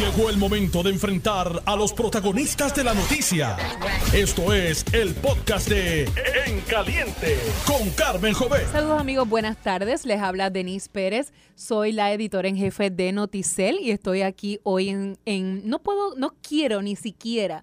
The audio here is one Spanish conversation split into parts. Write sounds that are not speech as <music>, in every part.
Llegó el momento de enfrentar a los protagonistas de la noticia. Esto es el podcast de En Caliente con Carmen Jovet. Saludos amigos, buenas tardes. Les habla Denise Pérez. Soy la editora en jefe de Noticel y estoy aquí hoy en, en no puedo, no quiero ni siquiera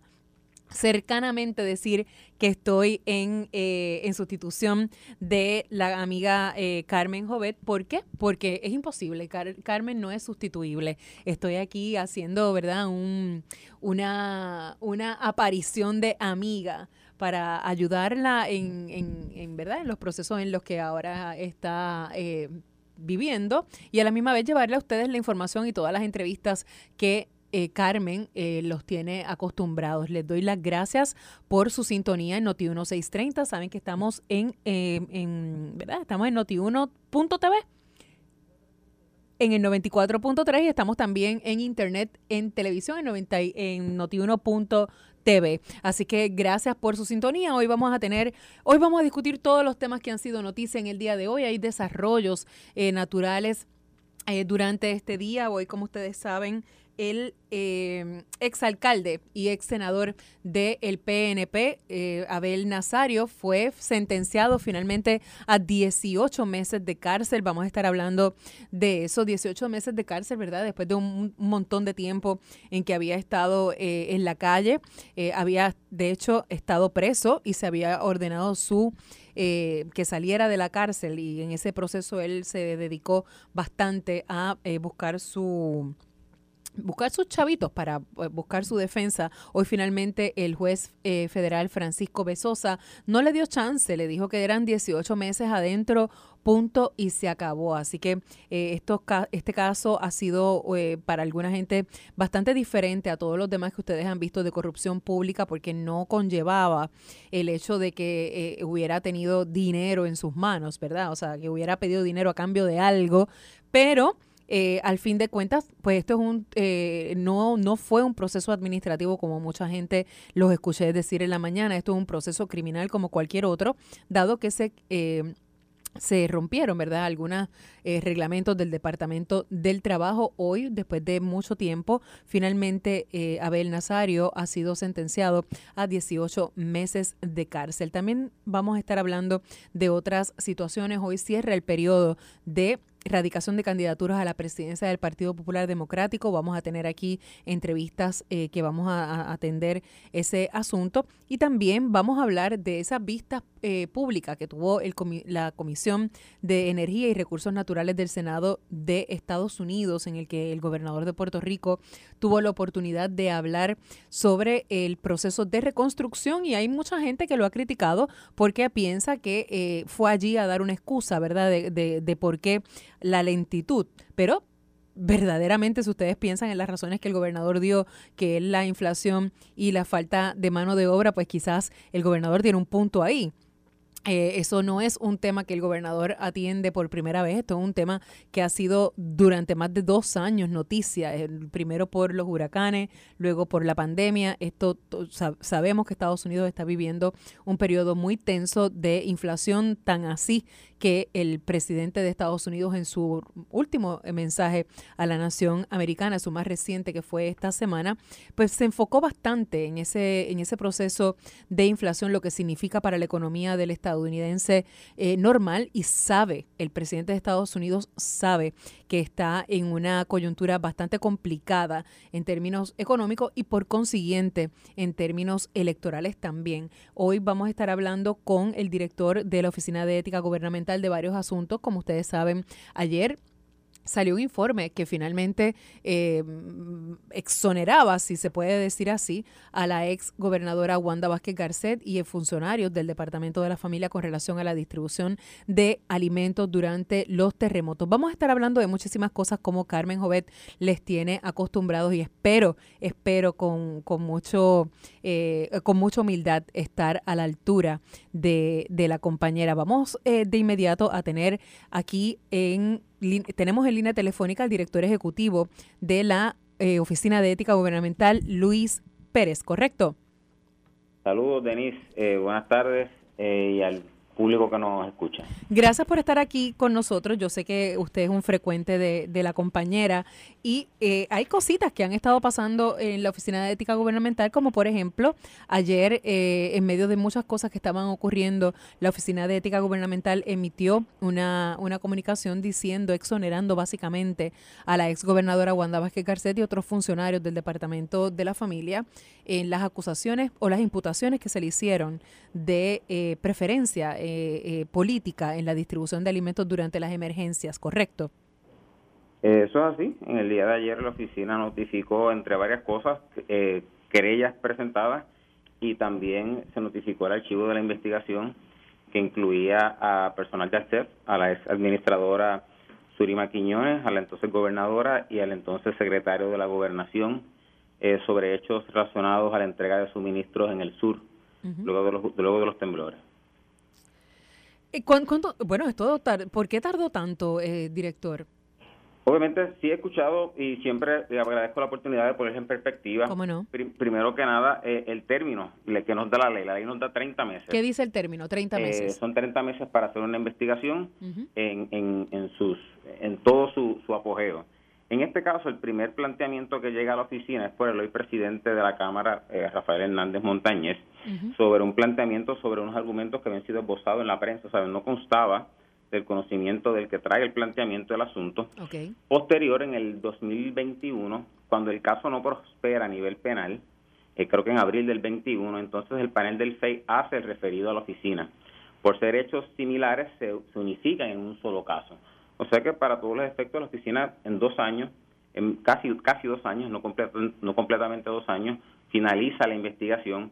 cercanamente decir que estoy en, eh, en sustitución de la amiga eh, Carmen Jovet. ¿Por qué? Porque es imposible. Carmen no es sustituible. Estoy aquí haciendo, ¿verdad? Un, una, una aparición de amiga para ayudarla en, en, ¿verdad? en los procesos en los que ahora está eh, viviendo y a la misma vez llevarle a ustedes la información y todas las entrevistas que eh, Carmen eh, los tiene acostumbrados. Les doy las gracias por su sintonía en Noti 1630. Saben que estamos en, eh, en ¿verdad? Estamos en noti1.tv en el 94.3 y estamos también en internet, en televisión, en, 90, en noti1.tv. Así que gracias por su sintonía. Hoy vamos a tener, hoy vamos a discutir todos los temas que han sido noticia en el día de hoy. Hay desarrollos naturales durante este día. Hoy, como ustedes saben, el eh, exalcalde y ex senador del PNP, eh, Abel Nazario, fue sentenciado finalmente a 18 meses de cárcel. Vamos a estar hablando de eso, 18 meses de cárcel, ¿verdad? Después de un, montón de tiempo en que había estado eh, en la calle, eh, había de hecho estado preso y se había ordenado su... que saliera de la cárcel y en ese proceso él se dedicó bastante a buscar su buscar sus chavitos para eh, buscar su defensa. Hoy finalmente el juez eh, federal Francisco Besosa no le dio chance, le dijo que eran 18 meses adentro, punto y se acabó. Así que eh, este caso ha sido para alguna gente bastante diferente a todos los demás que ustedes han visto de corrupción pública porque no conllevaba el hecho de que hubiera tenido dinero en sus manos, ¿verdad? O sea, que hubiera pedido dinero a cambio de algo, pero eh, al fin de cuentas, pues esto es un, eh, no, no fue un proceso administrativo como mucha gente los escuché decir en la mañana, esto es un proceso criminal como cualquier otro, dado que se... Eh, se rompieron, ¿verdad? Algunos reglamentos del Departamento del Trabajo. Hoy, después de mucho tiempo, finalmente Abel Nazario ha sido sentenciado a 18 meses de cárcel. También vamos a estar hablando de otras situaciones. Hoy cierra el periodo de erradicación de candidaturas a la presidencia del Partido Popular Democrático. Vamos a tener aquí entrevistas eh, que vamos a, atender ese asunto y también vamos a hablar de esas vistas eh, públicas que tuvo el la Comisión de Energía y Recursos Naturales del Senado de Estados Unidos, en el que el gobernador de Puerto Rico tuvo la oportunidad de hablar sobre el proceso de reconstrucción y hay mucha gente que lo ha criticado porque piensa que eh, fue allí a dar una excusa, ¿verdad?, de, de, de por qué la lentitud, pero verdaderamente si ustedes piensan en las razones que el gobernador dio, que es la inflación y la falta de mano de obra, pues quizás el gobernador tiene un punto ahí. Eh, eso no es un tema que el gobernador atiende por primera vez, esto es un tema que ha sido durante más de dos años noticia, el primero por los huracanes, luego por la pandemia. Esto sabemos que Estados Unidos está viviendo un periodo muy tenso de inflación, tan así que el presidente de Estados Unidos en su último mensaje a la nación americana, su más reciente que fue esta semana, pues se enfocó bastante en ese, en ese proceso de inflación, lo que significa para la economía del Estado estadounidense eh, normal y sabe, el presidente de Estados Unidos sabe que está en una coyuntura bastante complicada en términos económicos y por consiguiente en términos electorales también. Hoy vamos a estar hablando con el director de la Oficina de Ética Gubernamental de varios asuntos. Como ustedes saben, ayer salió un informe que finalmente eh, exoneraba, si se puede decir así, a la ex gobernadora Wanda Vázquez Garcet y funcionarios del Departamento de la Familia con relación a la distribución de alimentos durante los terremotos. Vamos a estar hablando de muchísimas cosas como Carmen Jovet les tiene acostumbrados y espero, espero con, con mucho, eh, con mucha humildad estar a la altura de, de la compañera. Vamos eh, de inmediato a tener aquí en tenemos en línea telefónica al director ejecutivo de la eh, Oficina de Ética Gubernamental, Luis Pérez, ¿correcto? Saludos, Denise. Eh, buenas tardes. Eh, y al público que nos escucha. Gracias por estar aquí con nosotros. Yo sé que usted es un frecuente de, la compañera y eh, hay cositas que han estado pasando en la Oficina de Ética Gubernamental, como por ejemplo, ayer, eh, en medio de muchas cosas que estaban ocurriendo, la Oficina de Ética Gubernamental emitió una, una comunicación diciendo, exonerando básicamente a la exgobernadora Wanda Vázquez Garcet y otros funcionarios del Departamento de la Familia en las acusaciones o las imputaciones que se le hicieron de eh, preferencia eh, eh, política en la distribución de alimentos durante las emergencias, ¿correcto? Eso es así. En el día de ayer la oficina notificó, entre varias cosas, querellas presentadas y también se notificó el archivo de la investigación que incluía a personal de ACEP, a la ex administradora Surima Quiñones, a la entonces gobernadora y al entonces secretario de la gobernación sobre hechos relacionados a la entrega de suministros en el sur, luego, de los, luego de los temblores. Eh, bueno, es todo ¿por qué tardó tanto, eh, director? Obviamente sí he escuchado y siempre le agradezco la oportunidad de ponerse en perspectiva. ¿Cómo no? primero que nada, eh, el término que nos da la ley. La ley nos da 30 meses. ¿Qué dice el término? 30 meses. son 30 meses para hacer una investigación en, en, en, sus, en todo su, su apogeo. En este caso, el primer planteamiento que llega a la oficina es por el hoy presidente de la Cámara, eh, Rafael Hernández Montañez, sobre un planteamiento sobre unos argumentos que habían sido esbozados en la prensa, o sea, no constaba del conocimiento del que trae el planteamiento del asunto. Posterior, en el 2021, cuando el caso no prospera a nivel penal, eh, creo que en abril del 21, entonces el panel del FEI hace el referido a la oficina. Por ser hechos similares, se, se unifican en un solo caso. O sea que para todos los efectos, la oficina en dos años, en casi, casi dos años, no, no completamente dos años, finaliza la investigación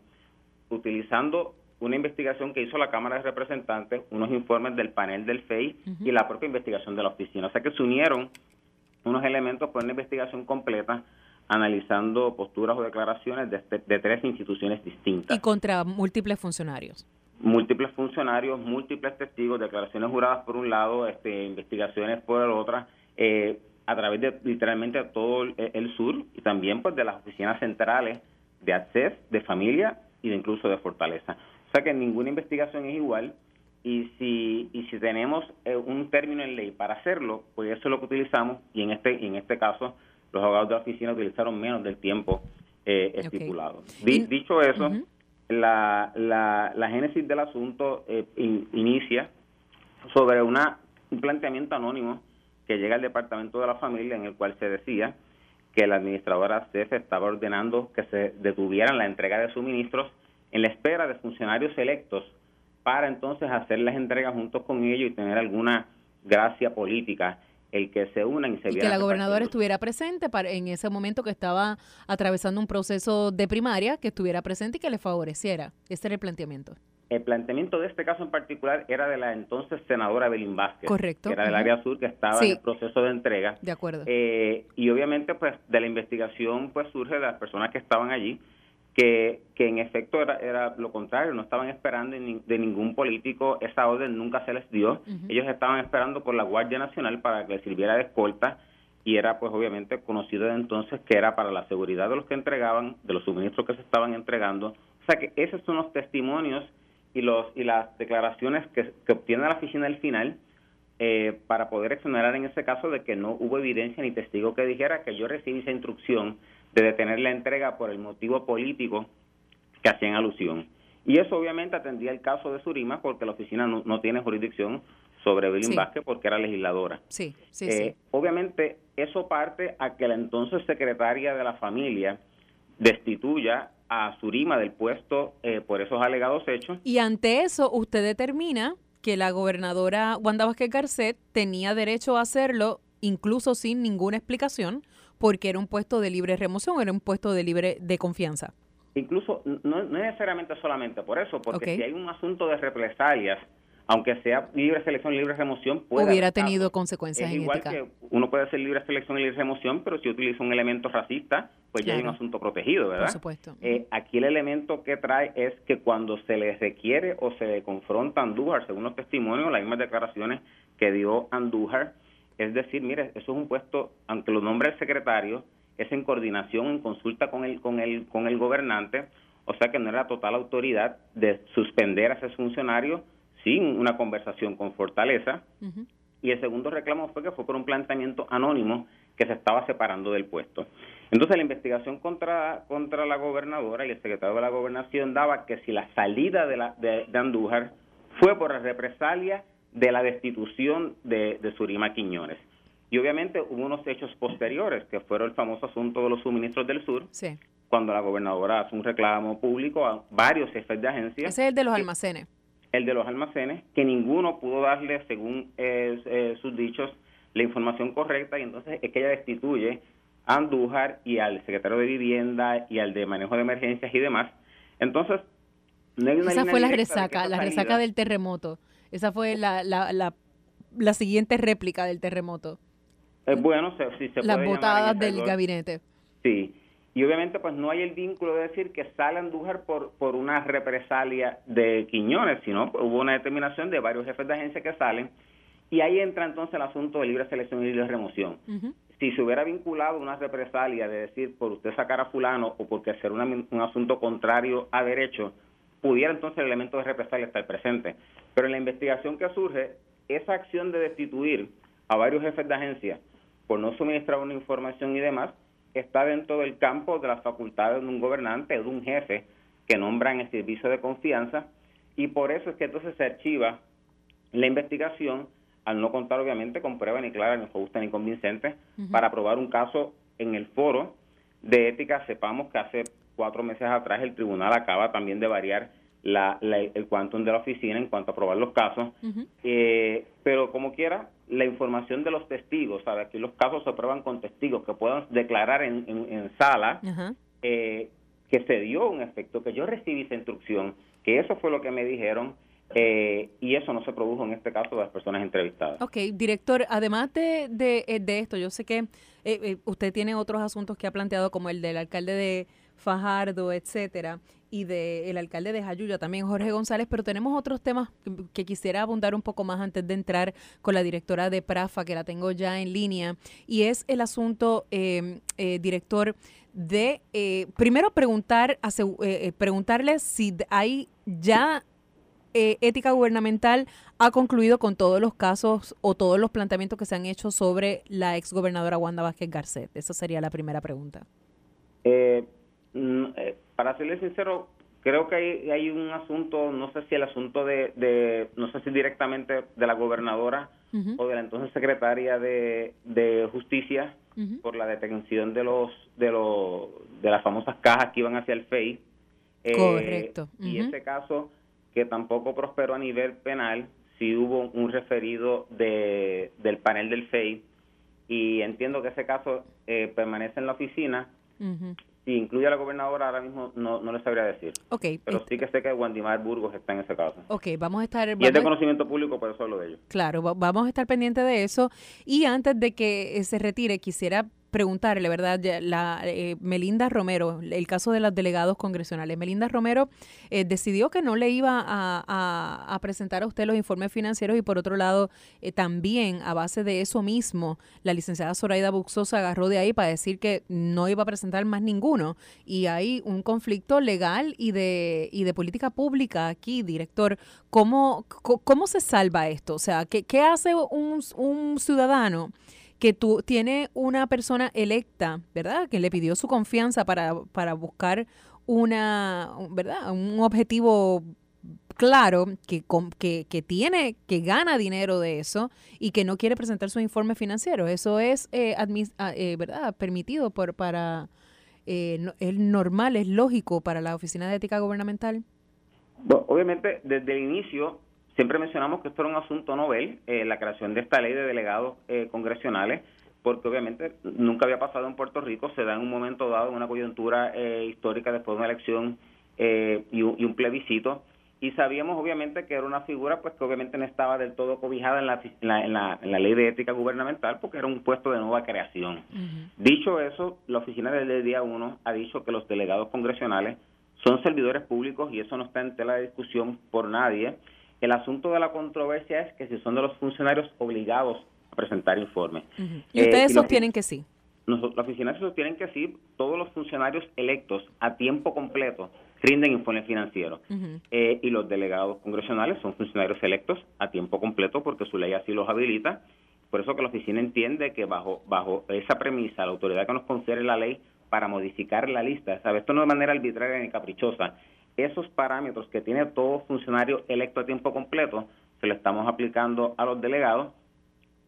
utilizando una investigación que hizo la Cámara de Representantes, unos informes del panel del FEI y la propia investigación de la oficina. O sea que se unieron unos elementos por una investigación completa analizando posturas o declaraciones de, de tres instituciones distintas. Y contra múltiples funcionarios múltiples funcionarios, múltiples testigos, declaraciones juradas por un lado, este, investigaciones por el otro, eh, a través de literalmente todo el, sur y también pues de las oficinas centrales de ACCES, de familia y de incluso de Fortaleza. O sea que ninguna investigación es igual y si y si tenemos eh, un término en ley para hacerlo, pues eso es lo que utilizamos y en este en este caso los abogados de la oficina utilizaron menos del tiempo eh, estipulado. dicho eso, la, la, la génesis del asunto eh, inicia sobre una, un planteamiento anónimo que llega al Departamento de la Familia en el cual se decía que la administradora CEF estaba ordenando que se detuvieran la entrega de suministros en la espera de funcionarios electos para entonces hacer las entregas juntos con ellos y tener alguna gracia política el que se unan y se y que la gobernadora estuviera presente para, en ese momento que estaba atravesando un proceso de primaria, que estuviera presente y que le favoreciera. Ese era el planteamiento. El planteamiento de este caso en particular era de la entonces senadora Belín Vázquez, Correcto. que era del área sur, que estaba en el proceso de entrega. De acuerdo. Eh, y obviamente, pues, de la investigación, pues, surge de las personas que estaban allí, que, que en efecto era, era lo contrario, no estaban esperando de ningún político, esa orden nunca se les dio, ellos estaban esperando por la Guardia Nacional para que les sirviera de escolta y era pues obviamente conocido de entonces que era para la seguridad de los que entregaban, de los suministros que se estaban entregando, o sea que esos son los testimonios y los y las declaraciones que, que obtiene la oficina al final eh, para poder exonerar en ese caso de que no hubo evidencia ni testigo que dijera que yo recibí esa instrucción de detener la entrega por el motivo político que hacían alusión. Y eso obviamente atendía el caso de Surima porque la oficina no, tiene jurisdicción sobre Belín Vázquez porque era legisladora. Sí, sí, eh, Obviamente eso parte a que la entonces secretaria de la familia destituya a Surima del puesto eh, por esos alegados hechos. Y ante eso usted determina que la gobernadora Wanda Vázquez Garcet tenía derecho a hacerlo incluso sin ninguna explicación porque era un puesto de libre remoción, era un puesto de libre de confianza. Incluso no, necesariamente solamente por eso, porque si hay un asunto de represalias, aunque sea libre selección, libre remoción, puede hubiera tenido consecuencias es igual que uno puede ser libre selección y libre remoción, pero si utiliza un elemento racista, pues ya hay un asunto protegido, ¿verdad? Por supuesto. Eh, aquí el elemento que trae es que cuando se le requiere o se le confronta a Andújar, según los testimonios, las mismas declaraciones que dio Andújar, es decir, mire, eso es un puesto, aunque lo nombre el secretario, es en coordinación, en consulta con el, con el, con el gobernante, o sea que no era total autoridad de suspender a ese funcionario sin una conversación con Fortaleza. Y el segundo reclamo fue que fue por un planteamiento anónimo que se estaba separando del puesto. Entonces la investigación contra, contra la gobernadora y el secretario de la gobernación daba que si la salida de, la, de, Andújar fue por la represalia de la destitución de, de Surima Quiñones. Y obviamente hubo unos hechos posteriores, que fueron el famoso asunto de los suministros del sur, cuando la gobernadora hace un reclamo público a varios jefes de agencias. Ese es el de los almacenes. El de los almacenes, que ninguno pudo darle, según eh, eh, sus dichos, la información correcta, y entonces es que ella destituye a Andújar y al secretario de Vivienda y al de Manejo de Emergencias y demás. Entonces, no hay una Esa fue la resaca, la resaca del terremoto. Esa fue la, la, la, la siguiente réplica del terremoto. Es bueno, si se Las botadas del gabinete. Sí. Y obviamente pues no hay el vínculo de decir que sale Andújar por, por una represalia de Quiñones, sino hubo una determinación de varios jefes de agencia que salen y ahí entra entonces el asunto de libre selección y libre remoción. Si se hubiera vinculado una represalia de decir por usted sacar a fulano o porque hacer un asunto contrario a derecho, pudiera entonces el elemento de represalia estar presente. Pero en la investigación que surge, esa acción de destituir a varios jefes de agencia por no suministrar una información y demás, está dentro del campo de las facultades de un gobernante, de un jefe que nombra en el servicio de confianza, y por eso es que entonces se archiva la investigación al no contar obviamente con pruebas ni claras, ni justas, ni convincentes, para probar un caso en el foro de ética. Sepamos que hace cuatro meses atrás el tribunal acaba también de variar la, el quantum de la oficina en cuanto a probar los casos, eh, pero como quiera, la información de los testigos, ¿sabes? Que los casos se prueban con testigos que puedan declarar en, en, sala eh, que se dio un efecto, que yo recibí esa instrucción, que eso fue lo que me dijeron, eh, y eso no se produjo en este caso de las personas entrevistadas. Ok, director, además de, de, eh, de esto, yo sé que eh, usted tiene otros asuntos que ha planteado, como el del alcalde de Fajardo, etcétera, y del alcalde de Jayuya también, Jorge González, pero tenemos otros temas que, quisiera abundar un poco más antes de entrar con la directora de Prafa, que la tengo ya en línea, y es el asunto, em, director, de primero preguntar, preguntarle si hay ya eh, ética gubernamental ha concluido con todos los casos o todos los planteamientos que se han hecho sobre la exgobernadora Wanda Vázquez Garcet? Esa sería la primera pregunta. Eh, eh, para serle sincero, creo que hay, un asunto, no sé si el asunto de, no sé si directamente de la gobernadora o de la entonces secretaria de, Justicia por la detención de los de los de las famosas cajas que iban hacia el FEI. Correcto. Y ese caso que tampoco prosperó a nivel penal, si hubo un referido de, del panel del FEI y entiendo que ese caso eh, permanece en la oficina. Si incluye a la gobernadora, ahora mismo no, no le sabría decir. Okay, Pero sí que sé que Wandimar Burgos está en ese caso. Ok, vamos a estar... y es de conocimiento público, por eso hablo de ello. Claro, vamos a estar pendientes de eso. Y antes de que se retire, quisiera preguntarle, ¿verdad? La, eh, Melinda Romero, el caso de los delegados congresionales. Melinda Romero eh, decidió que no le iba a, presentar a usted los informes financieros y por otro lado, eh, también a base de eso mismo, la licenciada Zoraida Buxosa agarró de ahí para decir que no iba a presentar más ninguno. Y hay un conflicto legal y de, y de política pública aquí, director. ¿Cómo, cómo se salva esto? O sea, ¿qué, qué hace un, un ciudadano? Que tú tiene una persona electa, ¿verdad? Que le pidió su confianza para, para buscar una, ¿verdad? Un objetivo claro que, que, que, tiene, que gana dinero de eso y que no quiere presentar su informe financiero. Eso es, eh, ah, eh, ¿verdad? Permitido por, para, eh, es normal, es lógico para la Oficina de Ética Gubernamental. obviamente, desde el inicio Siempre mencionamos que esto era un asunto novel, eh, la creación de esta ley de delegados eh, congresionales, porque obviamente nunca había pasado en Puerto Rico, se da en un momento dado, en una coyuntura eh, histórica después de una elección y un, plebiscito, y sabíamos obviamente que era una figura pues que obviamente no estaba del todo cobijada en la, en la, ley de ética gubernamental porque era un puesto de nueva creación. Dicho eso, la oficina del día 1 ha dicho que los delegados congresionales son servidores públicos y eso no está en tela de discusión por nadie el asunto de la controversia es que si son de los funcionarios obligados a presentar informes. Y ustedes eh, sostienen que sí. la oficina se sostiene que sí, todos los funcionarios electos a tiempo completo rinden informes financieros. Eh, y los delegados congresionales son funcionarios electos a tiempo completo porque su ley así los habilita. Por eso que la oficina entiende que bajo, bajo esa premisa, la autoridad que nos confiere la ley para modificar la lista, ¿sabe? esto no de manera arbitraria ni caprichosa, esos parámetros que tiene todo funcionario electo a tiempo completo, se lo estamos aplicando a los delegados.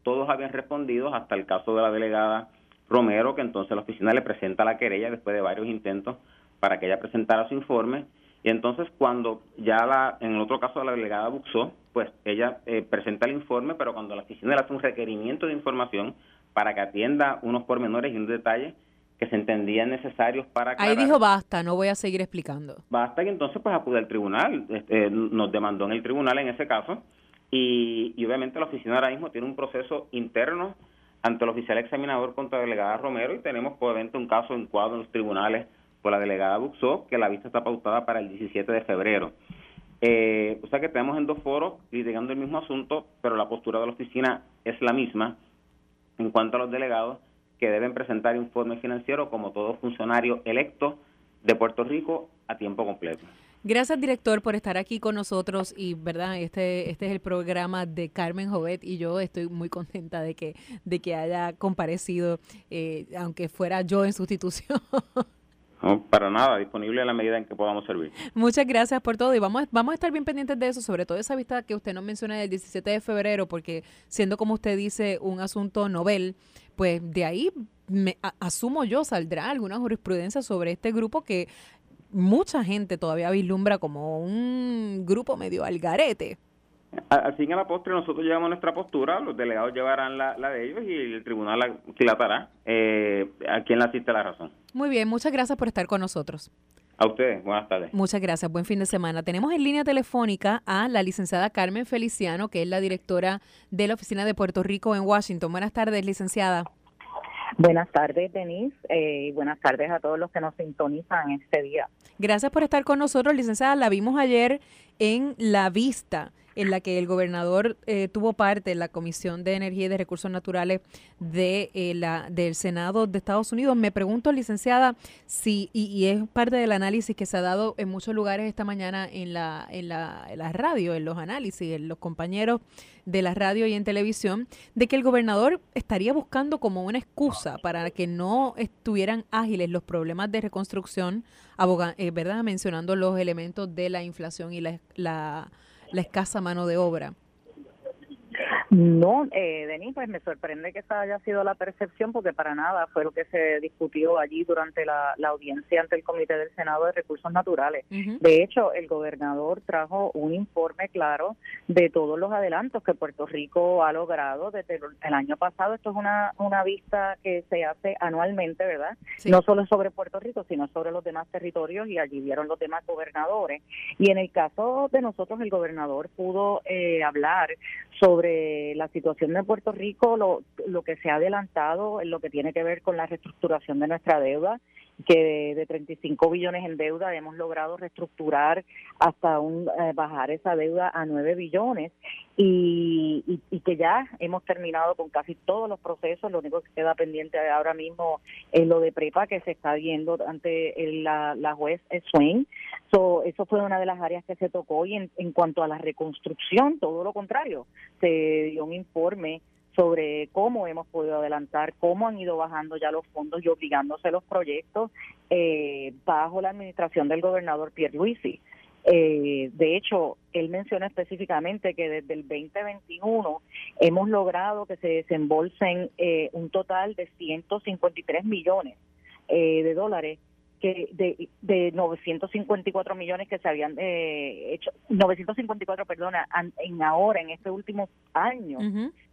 Todos habían respondido hasta el caso de la delegada Romero, que entonces la oficina le presenta la querella después de varios intentos para que ella presentara su informe. Y entonces cuando ya la, en el otro caso de la delegada Buxó, pues ella eh, presenta el informe, pero cuando la oficina le hace un requerimiento de información para que atienda unos pormenores y unos detalles que se entendían necesarios para Ahí dijo basta, no voy a seguir explicando. Basta y entonces pues acude al tribunal, este, nos demandó en el tribunal en ese caso y, y obviamente la oficina ahora mismo tiene un proceso interno ante el oficial examinador contra la delegada Romero y tenemos obviamente un caso en cuadro en los tribunales por la delegada Buxó, que la vista está pautada para el 17 de febrero. Eh, o sea que tenemos en dos foros litigando el mismo asunto, pero la postura de la oficina es la misma en cuanto a los delegados que deben presentar informe financiero como todo funcionario electo de Puerto Rico a tiempo completo. Gracias, director, por estar aquí con nosotros y, ¿verdad? Este, este es el programa de Carmen Jovet y yo estoy muy contenta de que, de que haya comparecido, eh, aunque fuera yo en sustitución. <laughs> No, para nada, disponible en la medida en que podamos servir. Muchas gracias por todo y vamos, vamos a estar bien pendientes de eso, sobre todo esa vista que usted nos menciona del 17 de febrero, porque siendo como usted dice un asunto novel, pues de ahí me, asumo yo saldrá alguna jurisprudencia sobre este grupo que mucha gente todavía vislumbra como un grupo medio algarete. Al fin y a la postre nosotros llevamos nuestra postura, los delegados llevarán la, de ellos y el tribunal la dilatará eh, a quien le asiste la razón. Muy bien, muchas gracias por estar con nosotros. A ustedes, buenas tardes. Muchas gracias, buen fin de semana. Tenemos en línea telefónica a la licenciada Carmen Feliciano, que es la directora de la Oficina de Puerto Rico en Washington. Buenas tardes, licenciada. Buenas tardes, Denise, eh, y buenas tardes a todos los que nos sintonizan este día. Gracias por estar con nosotros, licenciada. La vimos ayer en la vista en la que el gobernador eh, tuvo parte en la Comisión de Energía y de Recursos Naturales de eh, la del Senado de Estados Unidos. Me pregunto, licenciada, si y, es parte del análisis que se ha dado en muchos lugares esta mañana en la en la, en la radio, en los análisis, en los compañeros de la radio y en televisión, de que el gobernador estaría buscando como una excusa para que no estuvieran ágiles los problemas de reconstrucción, eh, ¿verdad? Mencionando los elementos de la inflación y la, la la escasa mano de obra. No, eh, Denis, pues me sorprende que esa haya sido la percepción porque para nada fue lo que se discutió allí durante la, audiencia ante el Comité del Senado de Recursos Naturales. De hecho, el gobernador trajo un informe claro de todos los adelantos que Puerto Rico ha logrado desde el año pasado. Esto es una, una vista que se hace anualmente, ¿verdad? No solo sobre Puerto Rico, sino sobre los demás territorios y allí vieron los demás gobernadores. Y en el caso de nosotros, el gobernador pudo eh, hablar sobre la situación de Puerto Rico, lo, lo que se ha adelantado en lo que tiene que ver con la reestructuración de nuestra deuda, que de, 35 billones en deuda hemos logrado reestructurar hasta un, eh, bajar esa deuda a 9 billones y, y, que ya hemos terminado con casi todos los procesos. Lo único que queda pendiente ahora mismo es lo de prepa que se está viendo ante la, la juez Swain. So, eso fue una de las áreas que se tocó y en, en cuanto a la reconstrucción, todo lo contrario, se dio un informe sobre cómo hemos podido adelantar, cómo han ido bajando ya los fondos y obligándose los proyectos eh, bajo la administración del gobernador Pierre Luisi. Eh, de hecho, él menciona específicamente que desde el 2021 hemos logrado que se desembolsen eh, un total de 153 millones eh, de dólares que de, de 954 millones que se habían eh, hecho, 954, perdona, en ahora, en este último año,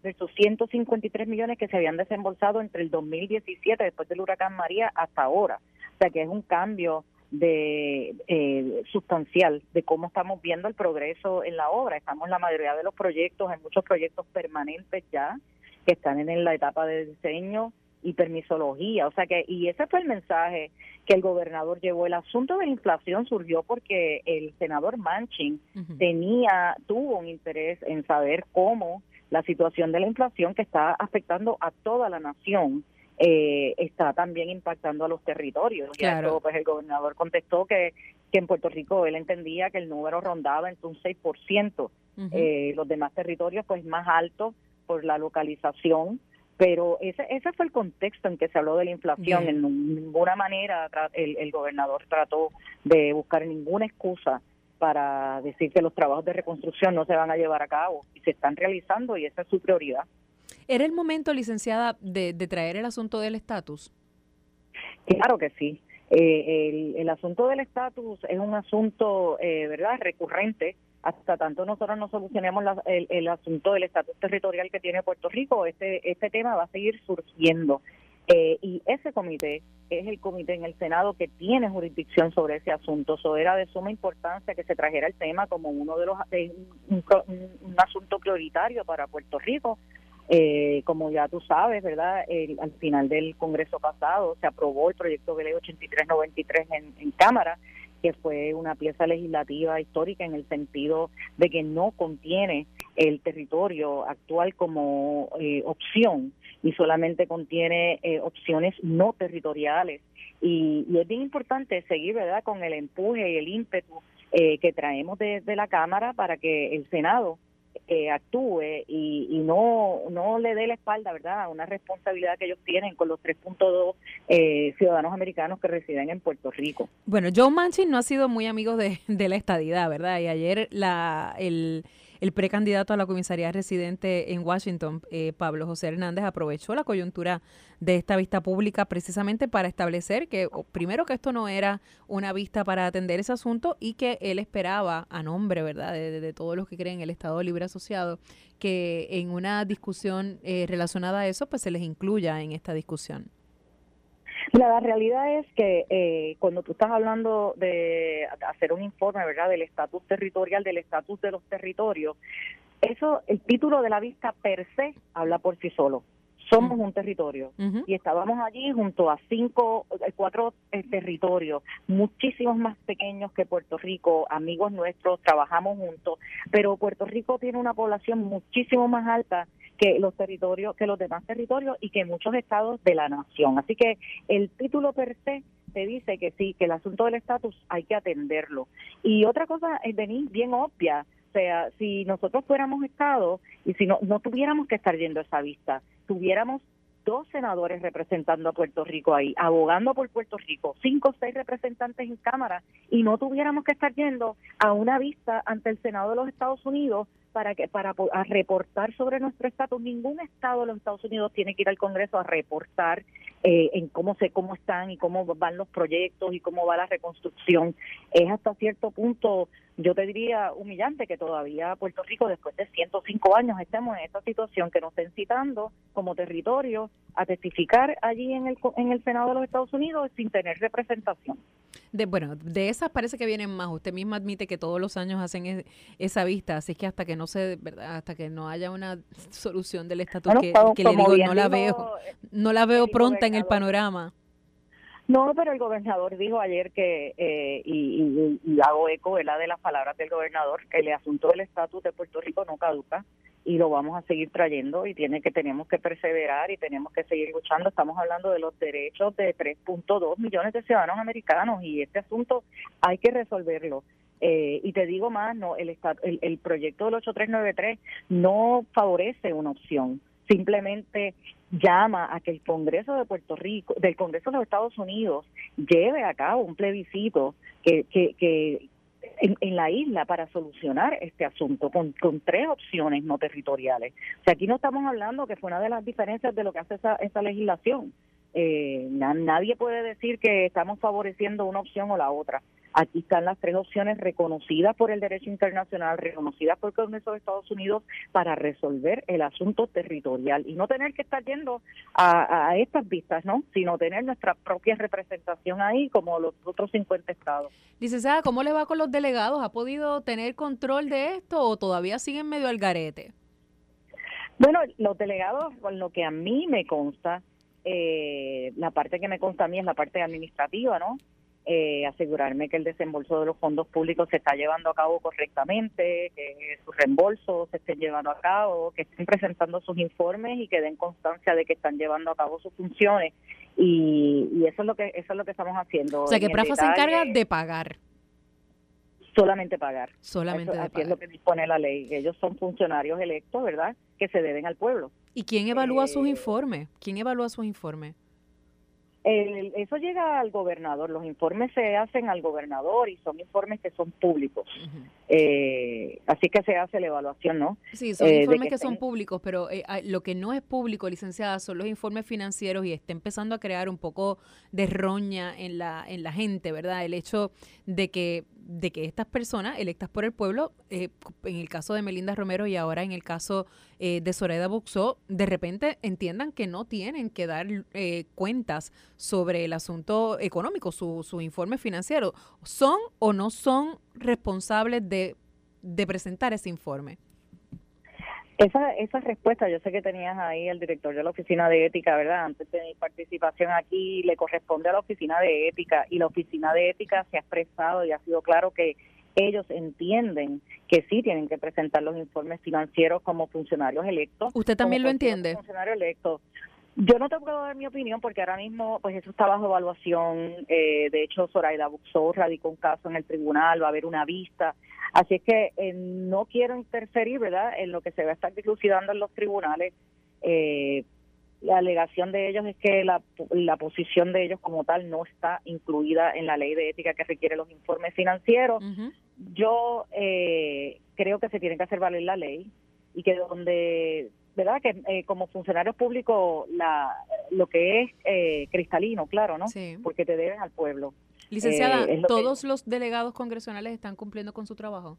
de esos 153 millones que se habían desembolsado entre el 2017, después del huracán María, hasta ahora. O sea que es un cambio de eh, sustancial de cómo estamos viendo el progreso en la obra. Estamos en la mayoría de los proyectos, en muchos proyectos permanentes ya, que están en la etapa de diseño, y permisología. O sea que, y ese fue el mensaje que el gobernador llevó. El asunto de la inflación surgió porque el senador Manchin tenía, tuvo un interés en saber cómo la situación de la inflación que está afectando a toda la nación eh, está también impactando a los territorios. Claro. pues el gobernador contestó que, que en Puerto Rico él entendía que el número rondaba entre un 6%, eh, los demás territorios pues más altos por la localización, pero ese, ese fue el contexto en que se habló de la inflación. En ninguna manera el, el gobernador trató de buscar ninguna excusa para decir que los trabajos de reconstrucción no se van a llevar a cabo y se están realizando y esa es su prioridad. ¿Era el momento, licenciada, de, traer el asunto del estatus? Claro que sí. Eh, el, asunto del estatus es un asunto, eh, ¿verdad?, recurrente. Hasta tanto nosotros no solucionemos el, asunto del estatus territorial que tiene Puerto Rico, este, este tema va a seguir surgiendo. Eh, y ese comité es el comité en el Senado que tiene jurisdicción sobre ese asunto. Eso era de suma importancia que se trajera el tema como uno de los un asunto prioritario para Puerto Rico eh, como ya tú sabes, ¿verdad? al final del Congreso pasado se aprobó el proyecto de ley 8393 en, en Cámara, que fue una pieza legislativa histórica en el sentido de que no contiene el territorio actual como eh, opción y solamente contiene eh, opciones no territoriales. Y, es bien importante seguir, ¿verdad?, con el empuje y el ímpetu eh, que traemos desde la Cámara para que el Senado eh, actúe y, y, no no le dé la espalda, ¿verdad?, a una responsabilidad que ellos tienen con los 3.2 eh, ciudadanos americanos que residen en Puerto Rico. Bueno, Joe Manchin no ha sido muy amigo de, de la estadidad, ¿verdad? Y ayer la el el precandidato a la comisaría residente en Washington, eh, Pablo José Hernández, aprovechó la coyuntura de esta vista pública precisamente para establecer que, primero, que esto no era una vista para atender ese asunto y que él esperaba, a nombre, ¿verdad?, de, todos los que creen en el Estado Libre Asociado, que en una discusión eh, relacionada a eso, pues se les incluya en esta discusión. La, realidad es que eh, cuando tú estás hablando de hacer un informe, ¿verdad?, del estatus territorial, del estatus de los territorios, eso, el título de la vista per se habla por sí solo. Somos un territorio y estábamos allí junto a cinco, eh, cuatro eh, territorios, muchísimos más pequeños que Puerto Rico, amigos nuestros, trabajamos juntos, pero Puerto Rico tiene una población muchísimo más alta que los territorios, que los demás territorios y que muchos estados de la nación. Así que el título per se te dice que sí, que el asunto del estatus hay que atenderlo. Y otra cosa, es venir bien obvia, o sea, si nosotros fuéramos Estado y si no, no tuviéramos que estar yendo a esa vista, tuviéramos dos senadores representando a Puerto Rico ahí, abogando por Puerto Rico, cinco o seis representantes en Cámara, y no tuviéramos que estar yendo a una vista ante el Senado de los Estados Unidos para que para reportar sobre nuestro estatus. Ningún estado de los Estados Unidos tiene que ir al Congreso a reportar eh, en cómo se cómo están y cómo van los proyectos y cómo va la reconstrucción. Es hasta cierto punto, yo te diría humillante que todavía Puerto Rico después de 105 años estemos en esta situación que nos estén citando como territorio a testificar allí en el en el Senado de los Estados Unidos sin tener representación. De, bueno, de esas parece que vienen más. Usted misma admite que todos los años hacen esa vista, así que hasta que no se, ¿verdad? Hasta que no haya una <laughs> solución del estatus que, le digo, no la veo, no la veo pronta en el panorama. No, pero el gobernador dijo ayer que, eh, y, y, hago eco ¿verdad? de las palabras del gobernador, que el asunto del estatus de Puerto Rico no caduca y lo vamos a seguir trayendo y tiene que tenemos que perseverar y tenemos que seguir luchando. Estamos hablando de los derechos de 3.2 millones de ciudadanos americanos y este asunto hay que resolverlo. Eh, y te digo más, no el, el, el proyecto del 8393 no favorece una opción, simplemente llama a que el Congreso de Puerto Rico, del Congreso de los Estados Unidos, lleve a cabo un plebiscito que, que, que en, la isla para solucionar este asunto con, con tres opciones no territoriales. O sea, aquí no estamos hablando que fue una de las diferencias de lo que hace esa, esa legislación. Eh, nadie puede decir que estamos favoreciendo una opción o la otra. Aquí están las tres opciones reconocidas por el derecho internacional, reconocidas por el Congreso de Estados Unidos para resolver el asunto territorial y no tener que estar yendo a, estas vistas, ¿no? Sino tener nuestra propia representación ahí como los otros 50 estados. Licenciada, ¿cómo le va con los delegados? ¿Ha podido tener control de esto o todavía siguen medio al garete? Bueno, los delegados, con lo que a mí me consta, eh, la parte que me consta a mí es la parte administrativa, ¿no? Eh, asegurarme que el desembolso de los fondos públicos se está llevando a cabo correctamente, que sus reembolsos se estén llevando a cabo, que estén presentando sus informes y que den constancia de que están llevando a cabo sus funciones. Y, eso es lo que eso es lo que estamos haciendo. O sea, que Prafa se encarga de pagar. Solamente pagar. Solamente de pagar. es lo que dispone la ley. Ellos son funcionarios electos, ¿verdad? Que se deben al pueblo. ¿Y quién evalúa sus eh, informes? ¿Quién evalúa sus informes? Eso llega al gobernador, los informes se hacen al gobernador y son informes que son públicos. eh, así que se hace la evaluación, ¿no? Sí, son eh, informes que, son públicos, pero eh, lo que no es público, licenciada, son los informes financieros y está empezando a crear un poco de roña en la, en la gente, ¿verdad? El hecho de que de que estas personas electas por el pueblo, eh, en el caso de Melinda Romero y ahora en el caso eh, de Soreda Buxó, de repente entiendan que no tienen que dar eh, cuentas sobre el asunto económico, su, su informe financiero. ¿Son o no son responsables de, de presentar ese informe? Esa, esa respuesta, yo sé que tenías ahí el director de la Oficina de Ética, ¿verdad? Antes de mi participación aquí, le corresponde a la Oficina de Ética y la Oficina de Ética se ha expresado y ha sido claro que ellos entienden que sí tienen que presentar los informes financieros como funcionarios electos. ¿Usted también lo entiende? Funcionario electo. Yo no te puedo dar mi opinión porque ahora mismo pues eso está bajo evaluación. Eh, de hecho, Zoraida Buxó radicó un caso en el tribunal, va a haber una vista. Así es que eh, no quiero interferir, ¿verdad?, en lo que se va a estar dilucidando en los tribunales. Eh, la alegación de ellos es que la, la posición de ellos como tal no está incluida en la ley de ética que requiere los informes financieros. Yo creo que se tiene que hacer valer la ley y que donde ¿verdad? Que eh, como funcionario público la, lo que es eh, cristalino, claro, ¿no? Sí. Porque te deben al pueblo. Licenciada, eh, ¿todos los delegados congresionales están cumpliendo con su trabajo?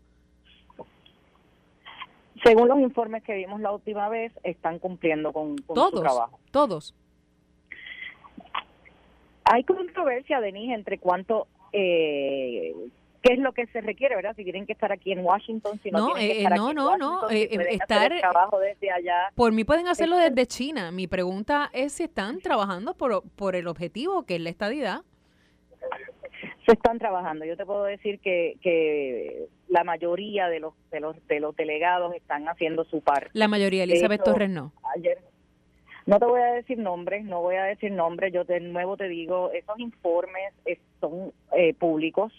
Según los informes que vimos la última vez, están cumpliendo con, con su trabajo. ¿Todos? Hay controversia, Denise, entre cuánto eh, qué es lo que se requiere, ¿verdad? Si tienen que estar aquí en Washington, si no, tienen que eh, estar no, aquí no, no, eh, estar trabajo desde allá. Por mí pueden hacerlo desde China. Mi pregunta es si están trabajando por, por el objetivo que es la estadidad. Se están trabajando. Yo te puedo decir que, que la mayoría de los, de los de los delegados están haciendo su parte. La mayoría, Elizabeth Torres no. Ayer no te voy a decir nombres, no voy a decir nombres, yo de nuevo te digo, esos informes son eh, públicos,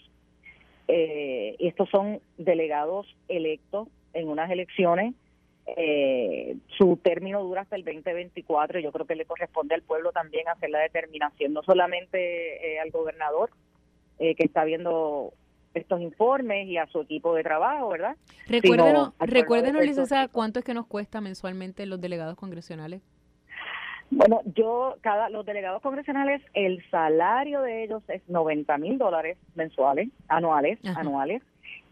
eh, estos son delegados electos en unas elecciones. Eh, su término dura hasta el 2024. Yo creo que le corresponde al pueblo también hacer la determinación, no solamente eh, al gobernador eh, que está viendo estos informes y a su equipo de trabajo, ¿verdad? Recuérdenos, recuérdenos licenciada, cuánto es que nos cuesta mensualmente los delegados congresionales. Bueno, yo, cada, los delegados congresionales, el salario de ellos es 90 mil dólares mensuales, anuales, anuales.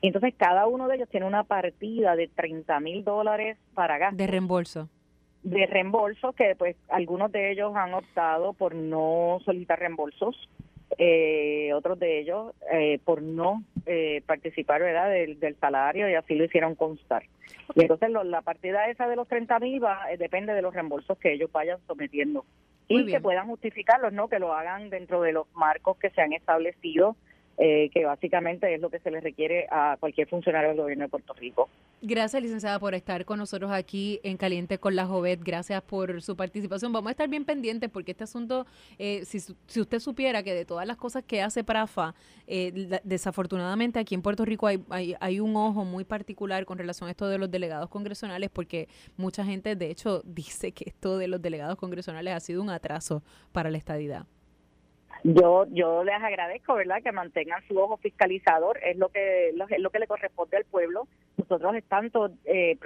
Y entonces cada uno de ellos tiene una partida de 30 mil dólares para gastos. De reembolso. De reembolso, que pues algunos de ellos han optado por no solicitar reembolsos eh, otros de ellos eh, por no eh, participar ¿verdad? Del, salario y así lo hicieron constar. Y entonces la partida esa de los 30 mil eh, depende de los reembolsos que ellos vayan sometiendo y que puedan justificarlos, no que lo hagan dentro de los marcos que se han establecido eh, que básicamente es lo que se le requiere a cualquier funcionario del gobierno de Puerto Rico. Gracias, licenciada, por estar con nosotros aquí en Caliente con la Jovet. Gracias por su participación. Vamos a estar bien pendientes porque este asunto, eh, si, si, usted supiera que de todas las cosas que hace Prafa, eh, desafortunadamente aquí en Puerto Rico hay, hay, hay, un ojo muy particular con relación a esto de los delegados congresionales porque mucha gente, de hecho, <laughs> dice que esto de los delegados congresionales ha sido un atraso para la estadidad. Yo yo les agradezco, ¿verdad?, que mantengan su ojo fiscalizador, es lo que es lo que le corresponde al pueblo. Nosotros tanto eh,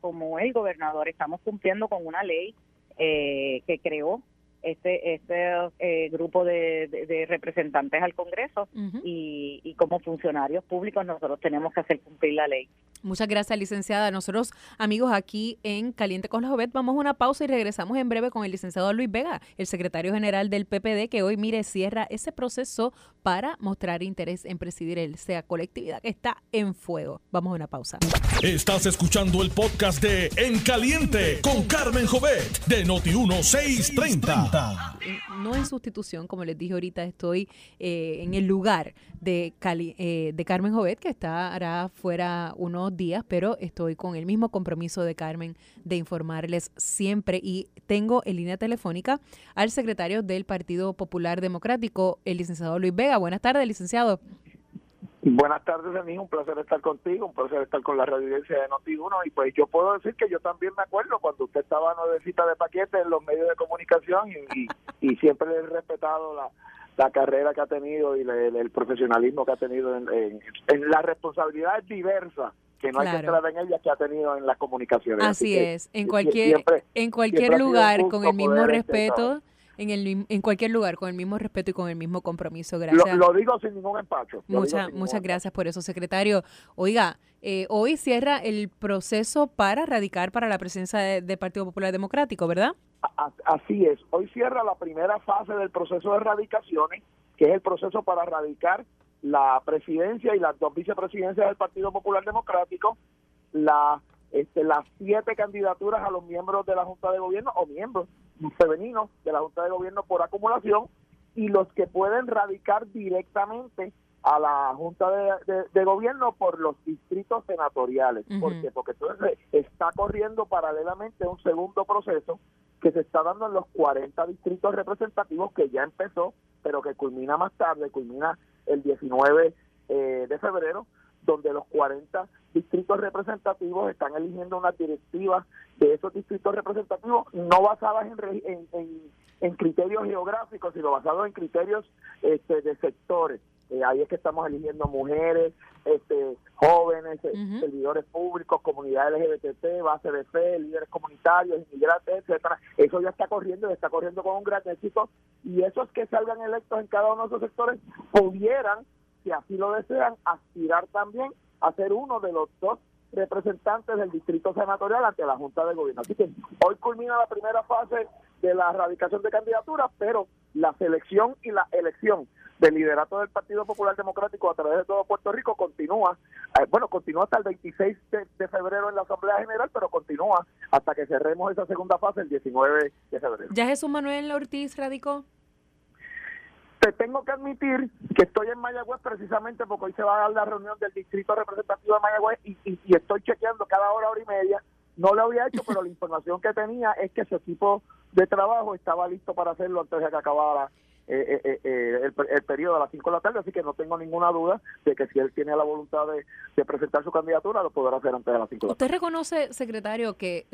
como el gobernador estamos cumpliendo con una ley eh, que creó este este eh, grupo de, representantes al Congreso y, y, como funcionarios públicos nosotros tenemos que hacer cumplir la ley. Muchas gracias, licenciada. Nosotros, amigos, aquí en Caliente con la Jovet, vamos a una pausa y regresamos en breve con el licenciado Luis Vega, el secretario general del PPD, que hoy, mire, cierra ese proceso para mostrar interés en presidir el SEA colectividad que está en fuego. Vamos a una pausa. Estás escuchando el podcast de En Caliente con Carmen Jovet de Noti 1630. Plata. No en sustitución, como les dije ahorita, estoy eh, en el lugar de, eh, de Carmen Jovet, que estará fuera unos días, pero estoy con el mismo compromiso de Carmen de informarles siempre. Y tengo en línea telefónica al secretario del Partido Popular Democrático, el licenciado Luis Vega. Buenas tardes, licenciado. Buenas tardes, Denis. Un placer estar contigo, un placer estar con la audiencia de Noti1. Y pues yo puedo decir que yo también me acuerdo cuando usted estaba nuevecita de paquete en los medios de comunicación y, y, siempre le he respetado la, la carrera que ha tenido y el, profesionalismo que ha tenido en, en, las responsabilidades diversas que no hay que entrar en ellas que ha tenido en las comunicaciones. Así, es, en cualquier, en cualquier lugar, con el mismo respeto en, el, en cualquier lugar, con el mismo respeto y con el mismo compromiso. Gracias. Lo, digo sin ningún empacho. Muchas muchas gracias por eso, secretario. Oiga, eh, hoy cierra el proceso para radicar para la presencia del Partido Popular Democrático, ¿verdad? Así es. Hoy cierra la primera fase del proceso de radicaciones, que es el proceso para radicar la presidencia y las dos vicepresidencias del Partido Popular Democrático, la, este, las siete candidaturas a los miembros de la Junta de Gobierno o miembros femeninos de la Junta de Gobierno por acumulación y los que pueden radicar directamente a la Junta de, Gobierno por los distritos senatoriales. ¿Por qué? Porque entonces está corriendo paralelamente un segundo proceso que se está dando en los 40 distritos representativos que ya empezó, pero que culmina más tarde, culmina el 19 eh, de febrero, donde los 40 distritos representativos están eligiendo unas directivas de esos distritos representativos no basadas en, en, criterios geográficos, sino basados en criterios este, de sectores. Eh, ahí es que estamos eligiendo mujeres, este, jóvenes, eh, servidores públicos, comunidades LGBT, base de fe, líderes comunitarios, inmigrantes, etcétera. Eso ya está corriendo y está corriendo con un gran éxito. Y esos que salgan electos en cada uno de esos sectores pudieran, si así lo desean, aspirar también a ser uno de los dos representantes del distrito senatorial ante la Junta de Gobierno. Así que hoy culmina la primera fase de la erradicación de candidaturas, pero la selección y la elección del liderato del Partido Popular Democrático a través de todo Puerto Rico continúa, eh, bueno, continúa hasta el 26 de, febrero en la Asamblea General, pero continúa hasta que cerremos esa segunda fase el 19 de febrero. ¿Ya Jesús Manuel Ortiz radicó? Te tengo que admitir que estoy en Mayagüez precisamente porque hoy se va a dar la reunión del distrito representativo de Mayagüez y, estoy chequeando cada hora, hora y media. No lo había hecho, pero la <laughs> información que tenía es que su equipo de trabajo estaba listo para hacerlo antes de que acabara eh, eh, eh, el, periodo de las 5 de la tarde, así que no tengo ninguna duda de que si él tiene la voluntad de, de presentar su candidatura, lo podrá hacer antes de las 5 de la tarde. ¿Usted reconoce, secretario, que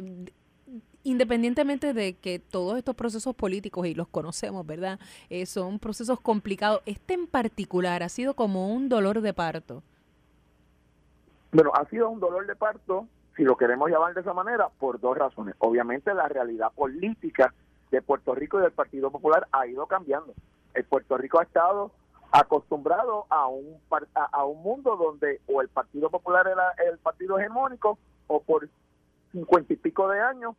independientemente de que todos estos procesos políticos, y los conocemos, ¿verdad? Eh, son procesos complicados. Este en particular ha sido como un dolor de parto. Bueno, ha sido un dolor de parto, si lo queremos llamar de esa manera, por dos razones. Obviamente la realidad política de Puerto Rico y del Partido Popular ha ido cambiando. El Puerto Rico ha estado acostumbrado a un a, un mundo donde o el Partido Popular era el partido hegemónico o por cincuenta y pico de años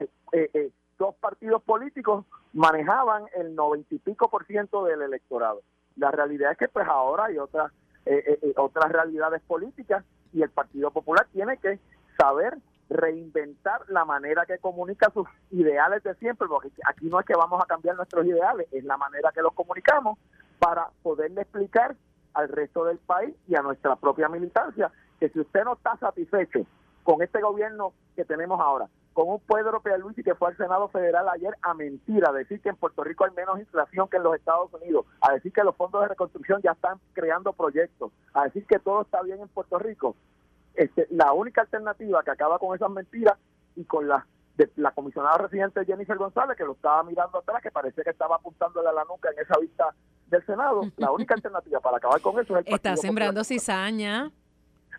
eh, eh, dos partidos políticos manejaban el noventa y pico por ciento del electorado. La realidad es que pues ahora hay otras eh, eh, otras realidades políticas y el Partido Popular tiene que saber reinventar la manera que comunica sus ideales de siempre, porque aquí no es que vamos a cambiar nuestros ideales, es la manera que los comunicamos para poderle explicar al resto del país y a nuestra propia militancia que si usted no está satisfecho con este gobierno que tenemos ahora, con un Pedro Pierluisi que fue al Senado Federal ayer a mentir, a decir que en Puerto Rico hay menos inflación que en los Estados Unidos, a decir que los fondos de reconstrucción ya están creando proyectos, a decir que todo está bien en Puerto Rico. Este, la única alternativa que acaba con esas mentiras y con la de la comisionada residente Jennifer González, que lo estaba mirando atrás, que parecía que estaba apuntándole a la nuca en esa vista del Senado, la única <laughs> alternativa para acabar con eso es el Está sembrando cizaña.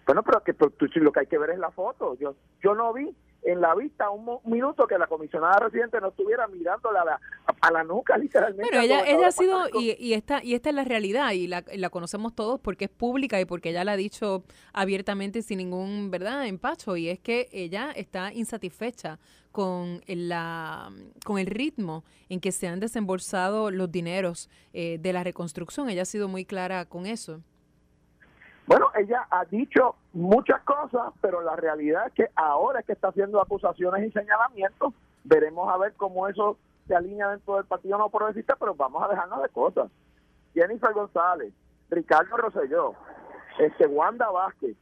Bueno, pero que lo que hay que ver es la foto. Yo yo no vi en la vista un minuto que la comisionada residente no estuviera mirándola a la, a la nuca <laughs> literalmente. Pero ella, ella ha sido, y, y, esta, y esta es la realidad, y la, la, conocemos todos porque es pública y porque ella la ha dicho abiertamente sin ningún, ¿verdad?, empacho, y es que ella está insatisfecha con, la, con el ritmo en que se han desembolsado los dineros eh, de la reconstrucción. Ella ha sido muy clara con eso. Bueno, ella ha dicho muchas cosas, pero la realidad es que ahora es que está haciendo acusaciones y señalamientos. Veremos a ver cómo eso se alinea dentro del Partido No Progresista, pero vamos a dejarnos de cosas. Jennifer González, Ricardo Rosselló, este Wanda Vázquez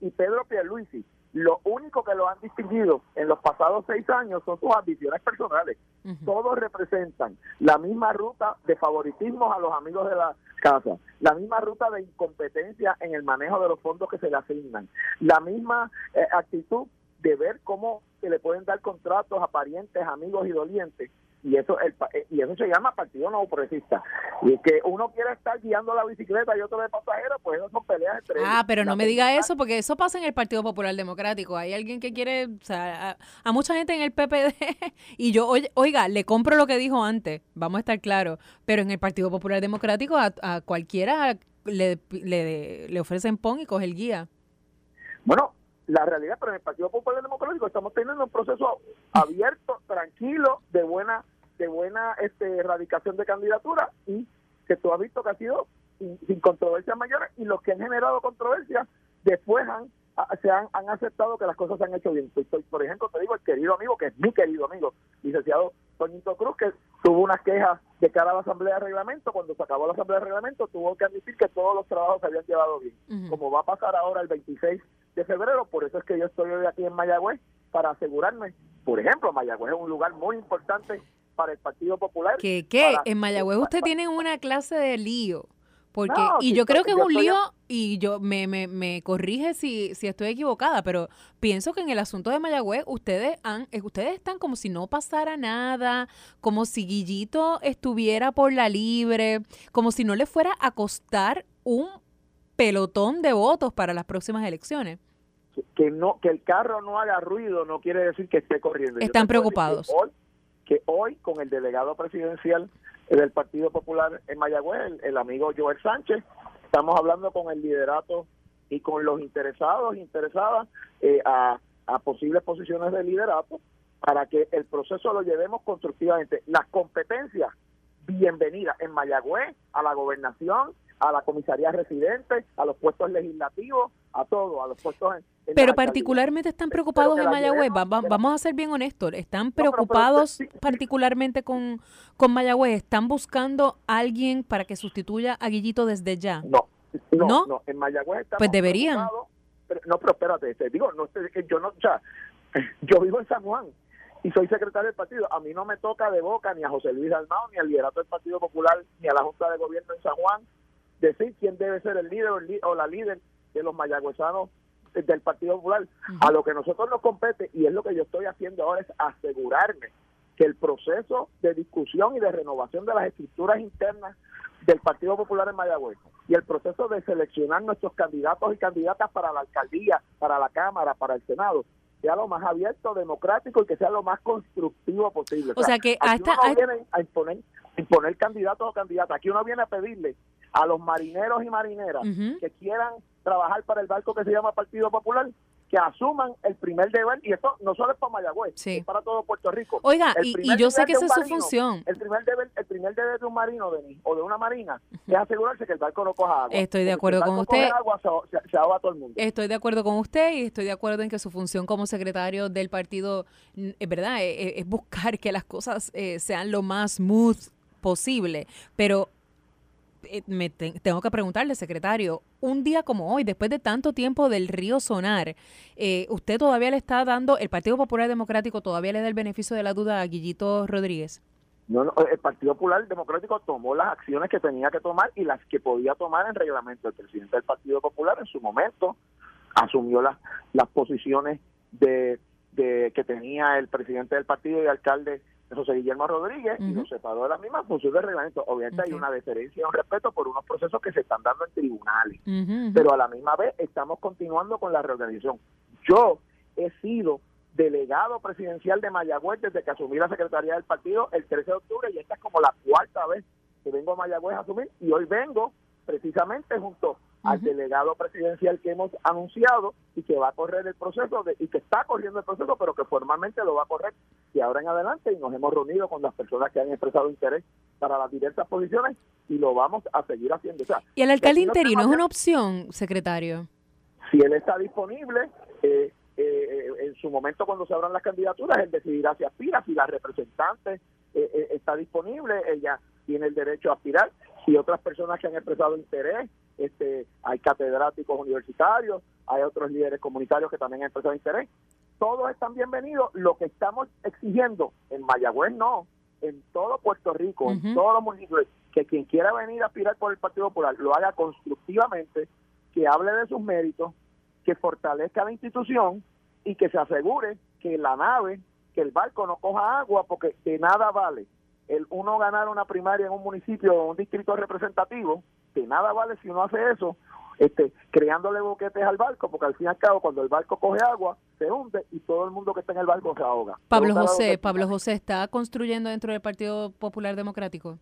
y Pedro Pierluisi, lo único que lo han distinguido en los pasados seis años son sus ambiciones personales. Todos representan la misma ruta de favoritismo a los amigos de la casa, la misma ruta de incompetencia en el manejo de los fondos que se le asignan, la misma eh, actitud de ver cómo se le pueden dar contratos a parientes, amigos y dolientes y eso el, eh, y eso se llama partido no progresista. Y que uno quiere estar guiando la bicicleta y otro de pasajero pues eso son peleas entre ah pero no me diga eso porque eso pasa en el Partido Popular Democrático. Hay alguien que quiere o sea a, mucha gente en el PPD <laughs> y yo oiga le compro lo que dijo antes vamos a estar claros pero en el Partido Popular Democrático a, cualquiera le, le, le ofrecen pon y coge el guía. Bueno la realidad, pero en el Partido Popular Democrático estamos teniendo un proceso abierto, tranquilo, de buena de buena este, erradicación de candidatura y que tú has visto que ha sido sin, controversias mayores y los que han generado controversias después han se han, han, aceptado que las cosas se han hecho bien. Por ejemplo, te digo, el querido amigo, que es mi querido amigo, licenciado Toñito Cruz, que tuvo unas quejas de cara a la Asamblea de Reglamento, cuando se acabó la Asamblea de Reglamento, tuvo que admitir que todos los trabajos se habían llevado bien. Como va a pasar ahora el 26 de febrero, por eso es que yo estoy hoy aquí en Mayagüez, para asegurarme, por ejemplo, Mayagüez es un lugar muy importante para el Partido Popular. ¿Qué? ¿Qué? en Mayagüez usted tiene una clase de lío. Porque, y yo creo que es un lío, y yo me, me, me corrige si, si estoy equivocada, pero pienso que en el asunto de Mayagüez ustedes han, eh, ustedes están como si no pasara nada, como si Guillito estuviera por la libre, como si no le fuera a costar un pelotón de votos para las próximas elecciones. Que no, que el carro no haga ruido no quiere decir que esté corriendo. Están preocupados que hoy con el delegado presidencial del Partido Popular en Mayagüez, el, amigo Joel Sánchez, estamos hablando con el liderato y con los interesados, interesadas eh, a, a posibles posiciones de liderato para que el proceso lo llevemos constructivamente. Las competencias, bienvenidas en Mayagüez, a la gobernación, a la comisaría residente, a los puestos legislativos, a todo, a los puestos en, Pero particularmente están preocupados en Mayagüez, vamos a ser bien honestos, están preocupados particularmente con, con Mayagüez, están buscando a alguien para que sustituya a Guillito desde ya. No, no, no, en Mayagüez estamos Pues deberían. no, pero espérate, te digo, no, yo no, o <laughs> yo vivo en San Juan y soy secretario del partido. A mí no me toca de boca ni a José Luis Almao, ni al liderato del Partido Popular, ni a la Junta de Gobierno en San Juan, decir quién debe ser el líder o la líder de los mayagüezanos del Partido Popular. A lo que nosotros nos compete, y es lo que yo estoy haciendo ahora, es asegurarme que el proceso de discusión y de renovación de las estructuras internas del Partido Popular en Mayagüez y el proceso de seleccionar nuestros candidatos y candidatas para la alcaldía, para la Cámara, para el Senado, sea lo más abierto, democrático y que sea lo más constructivo posible. O, sea, que a, esta, a imponer, imponer candidatos o candidatas, aquí uno viene a pedirle a los marineros y marineras que quieran trabajar para el barco que se llama Partido Popular que asuman el primer deber, y esto no solo es para Mayagüez, es para todo Puerto Rico. Oiga, y, yo sé que esa es su función. El primer deber, el primer deber de un marino de, o de una marina es asegurarse que el barco no coja agua. Estoy de acuerdo con usted. Agua, se, ahoga todo el mundo. Estoy de acuerdo con usted y estoy de acuerdo en que su función como secretario del partido, es verdad, e, e, es, buscar que las cosas eh, sean lo más smooth posible, pero eh, tengo que preguntarle, secretario, un día como hoy, después de tanto tiempo del río sonar, eh, ¿usted todavía le está dando, el Partido Popular Democrático todavía le da el beneficio de la duda a Guillito Rodríguez? No, el Partido Popular Democrático tomó las acciones que tenía que tomar y las que podía tomar en reglamento. El presidente del Partido Popular en su momento asumió las, las posiciones de, de que tenía el presidente del partido y alcalde José Guillermo Rodríguez y nos separó de la misma función de reglamento. Obviamente hay una deferencia y un respeto por unos procesos que se están dando en tribunales, pero a la misma vez estamos continuando con la reorganización. Yo he sido delegado presidencial de Mayagüez desde que asumí la secretaría del partido el 13 de octubre y esta es como la cuarta vez que vengo a Mayagüez a asumir y hoy vengo precisamente junto al delegado presidencial que hemos anunciado y que va a correr el proceso de, y que está corriendo el proceso, pero que formalmente lo va a correr de ahora en adelante y nos hemos reunido con las personas que han expresado interés para las diversas posiciones y lo vamos a seguir haciendo. ¿Y el alcalde interino es una opción, secretario? Si él está disponible, eh, eh, en su momento cuando se abran las candidaturas, él decidirá si aspira, si las representantes está disponible, ella tiene el derecho a aspirar y otras personas que han expresado interés, este, hay catedráticos universitarios, hay otros líderes comunitarios que también han expresado interés. Todos están bienvenidos. Lo que estamos exigiendo en Mayagüez no, en todo Puerto Rico, en todos los municipios, que quien quiera venir a aspirar por el Partido Popular lo haga constructivamente, que hable de sus méritos, que fortalezca la institución y que se asegure que la nave, que el barco no coja agua porque de nada vale el uno ganar una primaria en un municipio o un distrito representativo, de nada vale si uno hace eso, este, creándole boquetes al barco, porque al fin y al cabo cuando el barco coge agua, se hunde y todo el mundo que está en el barco se ahoga. Pablo José, Pablo José, ¿está construyendo dentro del Partido Popular Democrático?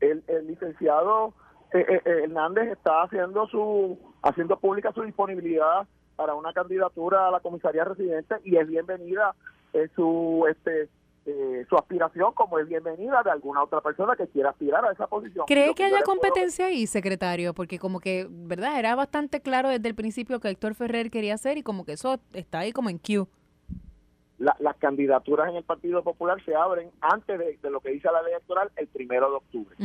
El, licenciado eh, eh, eh, Hernández está haciendo su haciendo pública su disponibilidad para una candidatura a la comisaría residente y es bienvenida en su este eh, su aspiración como es bienvenida de alguna otra persona que quiera aspirar a esa posición. ¿Cree que haya competencia ahí, secretario? Porque como que, ¿verdad? Era bastante claro desde el principio que Héctor Ferrer quería hacer y como que eso está ahí como en queue. las candidaturas en el Partido Popular se abren antes de, lo que dice la ley electoral el primero de octubre.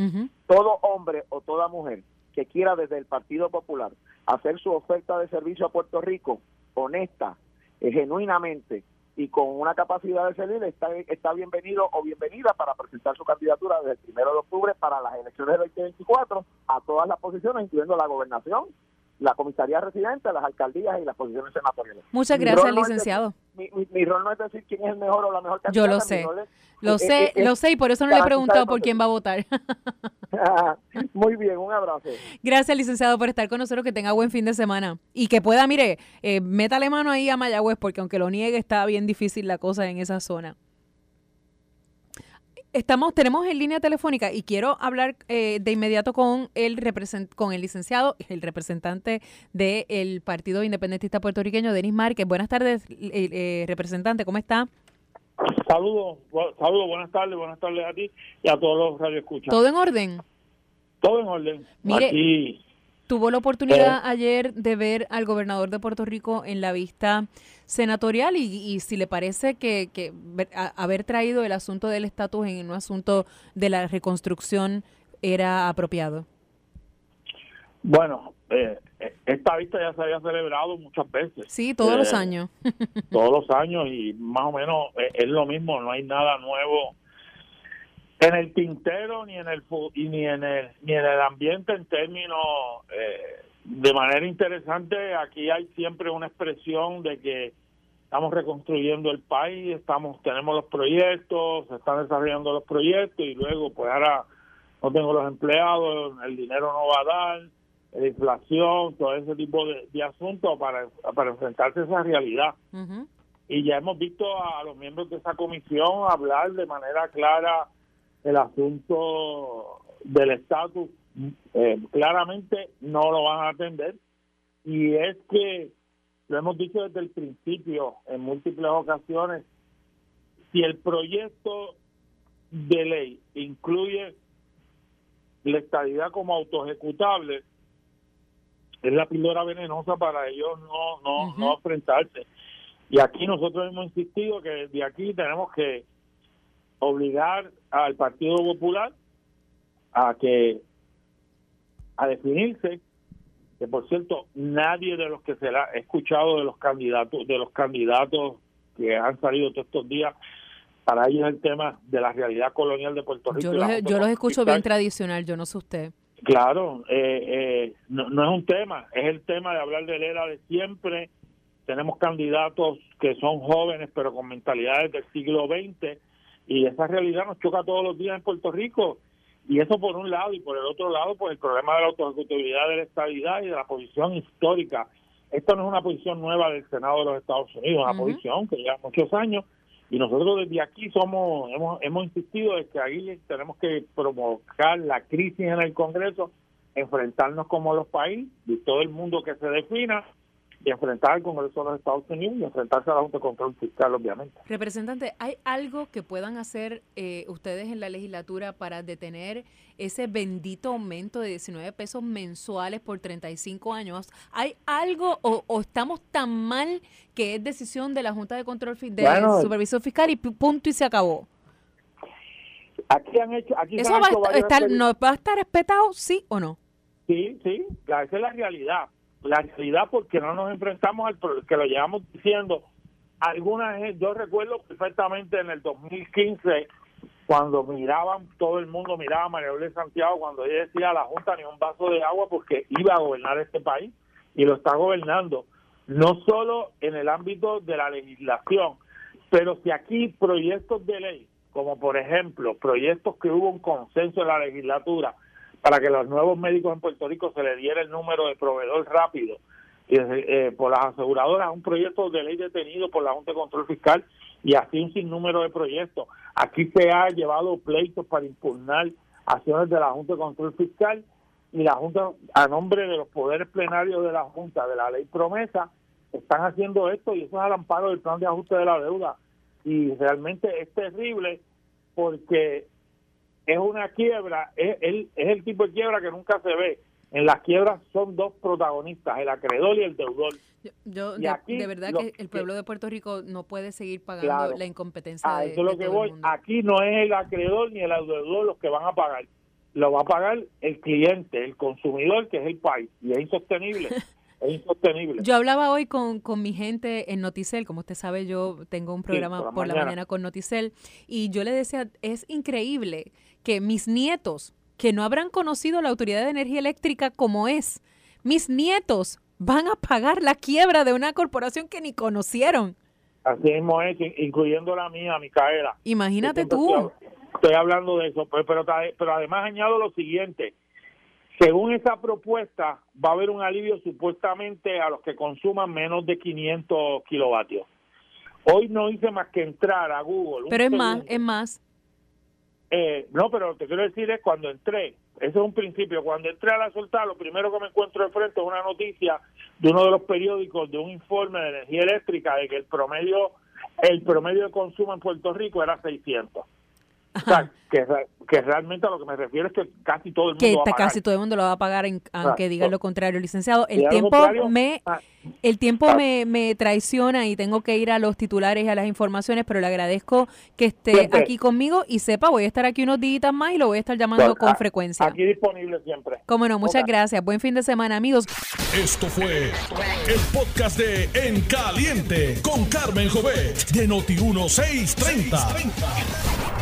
Todo hombre o toda mujer que quiera desde el Partido Popular hacer su oferta de servicio a Puerto Rico honesta, eh, genuinamente, y con una capacidad de servir está, está bienvenido o bienvenida para presentar su candidatura desde el primero de octubre para las elecciones del 2024 a todas las posiciones, incluyendo la gobernación, la comisaría residente, las alcaldías y las posiciones senatoriales. Muchas gracias, licenciado. mi, rol no es decir quién es el mejor o la mejor candidata. Yo lo sé. lo sé, lo sé y por eso no le he preguntado por quién va a votar. <laughs> Muy bien, un abrazo. Gracias, licenciado, por estar con nosotros. Que tenga buen fin de semana. Y que pueda, mire, eh, métale mano ahí a Mayagüez, porque aunque lo niegue, está bien difícil la cosa en esa zona. Estamos, tenemos en línea telefónica y quiero hablar eh, de inmediato con el con el licenciado, el representante del Partido Independentista Puertorriqueño, Denis Márquez. Buenas tardes, eh, eh, representante, ¿cómo está? Saludos, saludos, buenas tardes, buenas tardes a ti y a todos los radioescuchas. ¿Todo en orden? Todo en orden. Mire, tuvo la oportunidad ayer de ver al gobernador de Puerto Rico en la vista senatorial y, si le parece que, que haber traído el asunto del estatus en un asunto de la reconstrucción era apropiado. Bueno, eh, eh, esta vista ya se había celebrado muchas veces. Sí, todos los eh, años. <laughs> todos los años y más o menos es lo mismo, no hay nada nuevo en el tintero ni en el ni en el ni en el ambiente en términos de manera interesante aquí hay siempre una expresión de que estamos reconstruyendo el país estamos tenemos los proyectos se están desarrollando los proyectos y luego pues ahora no tengo los empleados el dinero no va a dar la inflación, todo ese tipo de, asuntos para, para enfrentarse a esa realidad. Y ya hemos visto a los miembros de esa comisión hablar de manera clara el asunto del estatus. Eh, claramente no lo van a atender. Y es que, lo hemos dicho desde el principio en múltiples ocasiones, si el proyecto de ley incluye la estabilidad como autoejecutable, es la píldora venenosa para ellos no, no, no enfrentarse. Y aquí nosotros hemos insistido que desde aquí tenemos que obligar al Partido Popular a que a definirse que por cierto nadie de los que se ha escuchado de los candidatos de los candidatos que han salido todos estos días para ellos el tema de la realidad colonial de Puerto Rico. Yo los, yo los escucho bien tradicional, yo no sé usted. Claro, eh, eh, no, no, es un tema, es el tema de hablar de la era de siempre. Tenemos candidatos que son jóvenes pero con mentalidades del siglo XX y esa realidad nos choca todos los días en Puerto Rico. Y eso por un lado y por el otro lado, pues el problema de la autoejecutividad de la estabilidad y de la posición histórica. Esto no es una posición nueva del Senado de los Estados Unidos, es una posición que lleva muchos años y nosotros desde aquí somos hemos, hemos insistido de que ahí tenemos que provocar la crisis en el Congreso, enfrentarnos como los países y todo el mundo que se defina y enfrentar al Congreso de los Estados Unidos y enfrentarse a la Junta de Control Fiscal, obviamente. Representante, ¿hay algo que puedan hacer eh, ustedes en la legislatura para detener ese bendito aumento de 19 pesos mensuales por 35 años? ¿Hay algo o, estamos tan mal que es decisión de la Junta de Control de Supervisión Fiscal y punto y se acabó? Aquí han hecho, aquí ¿Eso va, a estar, no, va a estar respetado, sí o no? Sí, sí, esa es la realidad. La realidad porque no nos enfrentamos al que lo llevamos diciendo. Algunas, yo recuerdo perfectamente en el 2015 cuando miraban, todo el mundo miraba a María de Santiago cuando ella decía a la Junta ni un vaso de agua porque iba a gobernar este país y lo está gobernando, no solo en el ámbito de la legislación, pero si aquí proyectos de ley, como por ejemplo proyectos que hubo un consenso en la legislatura para que los nuevos médicos en Puerto Rico se le diera el número de proveedor rápido y, eh, por las aseguradoras, un proyecto de ley detenido por la Junta de Control Fiscal y así un sinnúmero de proyectos. Aquí se ha llevado pleitos para impugnar acciones de la Junta de Control Fiscal y la Junta, a nombre de los poderes plenarios de la Junta, de la ley promesa, están haciendo esto y eso es al amparo del plan de ajuste de la deuda. Y realmente es terrible porque es una quiebra, es, es el tipo de quiebra que nunca se ve en las quiebras son dos protagonistas, el acreedor y el deudor. Yo, de, verdad que el pueblo de Puerto Rico no puede seguir pagando la incompetencia. de, eso es lo que voy. Aquí no es el acreedor ni el deudor los que van a pagar. Lo va a pagar el cliente, el consumidor, que es el país. Y es insostenible. <laughs> es insostenible. Yo hablaba hoy con, con, mi gente en Noticel, como usted sabe, yo tengo un programa por, la, mañana con Noticel, y yo le decía, es increíble que mis nietos que no habrán conocido la Autoridad de Energía Eléctrica como es. Mis nietos van a pagar la quiebra de una corporación que ni conocieron. Así mismo es, incluyendo la mía, Micaela. Imagínate tú. Estoy, hablando de eso, pues, pero, pero además añado lo siguiente. Según esa propuesta, va a haber un alivio supuestamente a los que consuman menos de 500 kilovatios. Hoy no hice más que entrar a Google. Pero es más, es más. Eh, no, pero lo que quiero decir es cuando entré, eso es un principio, cuando entré a la soltar, lo primero que me encuentro de frente es una noticia de uno de los periódicos de un informe de energía eléctrica de que el promedio el promedio de consumo en Puerto Rico era 600. O sea, que, que, realmente a lo que me refiero es que casi todo el mundo que va a casi todo el mundo lo va a pagar aunque diga lo contrario licenciado. El tiempo me ah, el tiempo ah. me, me, traiciona y tengo que ir a los titulares y a las informaciones pero le agradezco que esté aquí conmigo y sepa voy a estar aquí unos días más y lo voy a estar llamando con frecuencia. aquí disponible siempre. Cómo no muchas gracias. Buen fin de semana amigos. Esto fue el podcast de En Caliente con Carmen Jovet de Noti 1630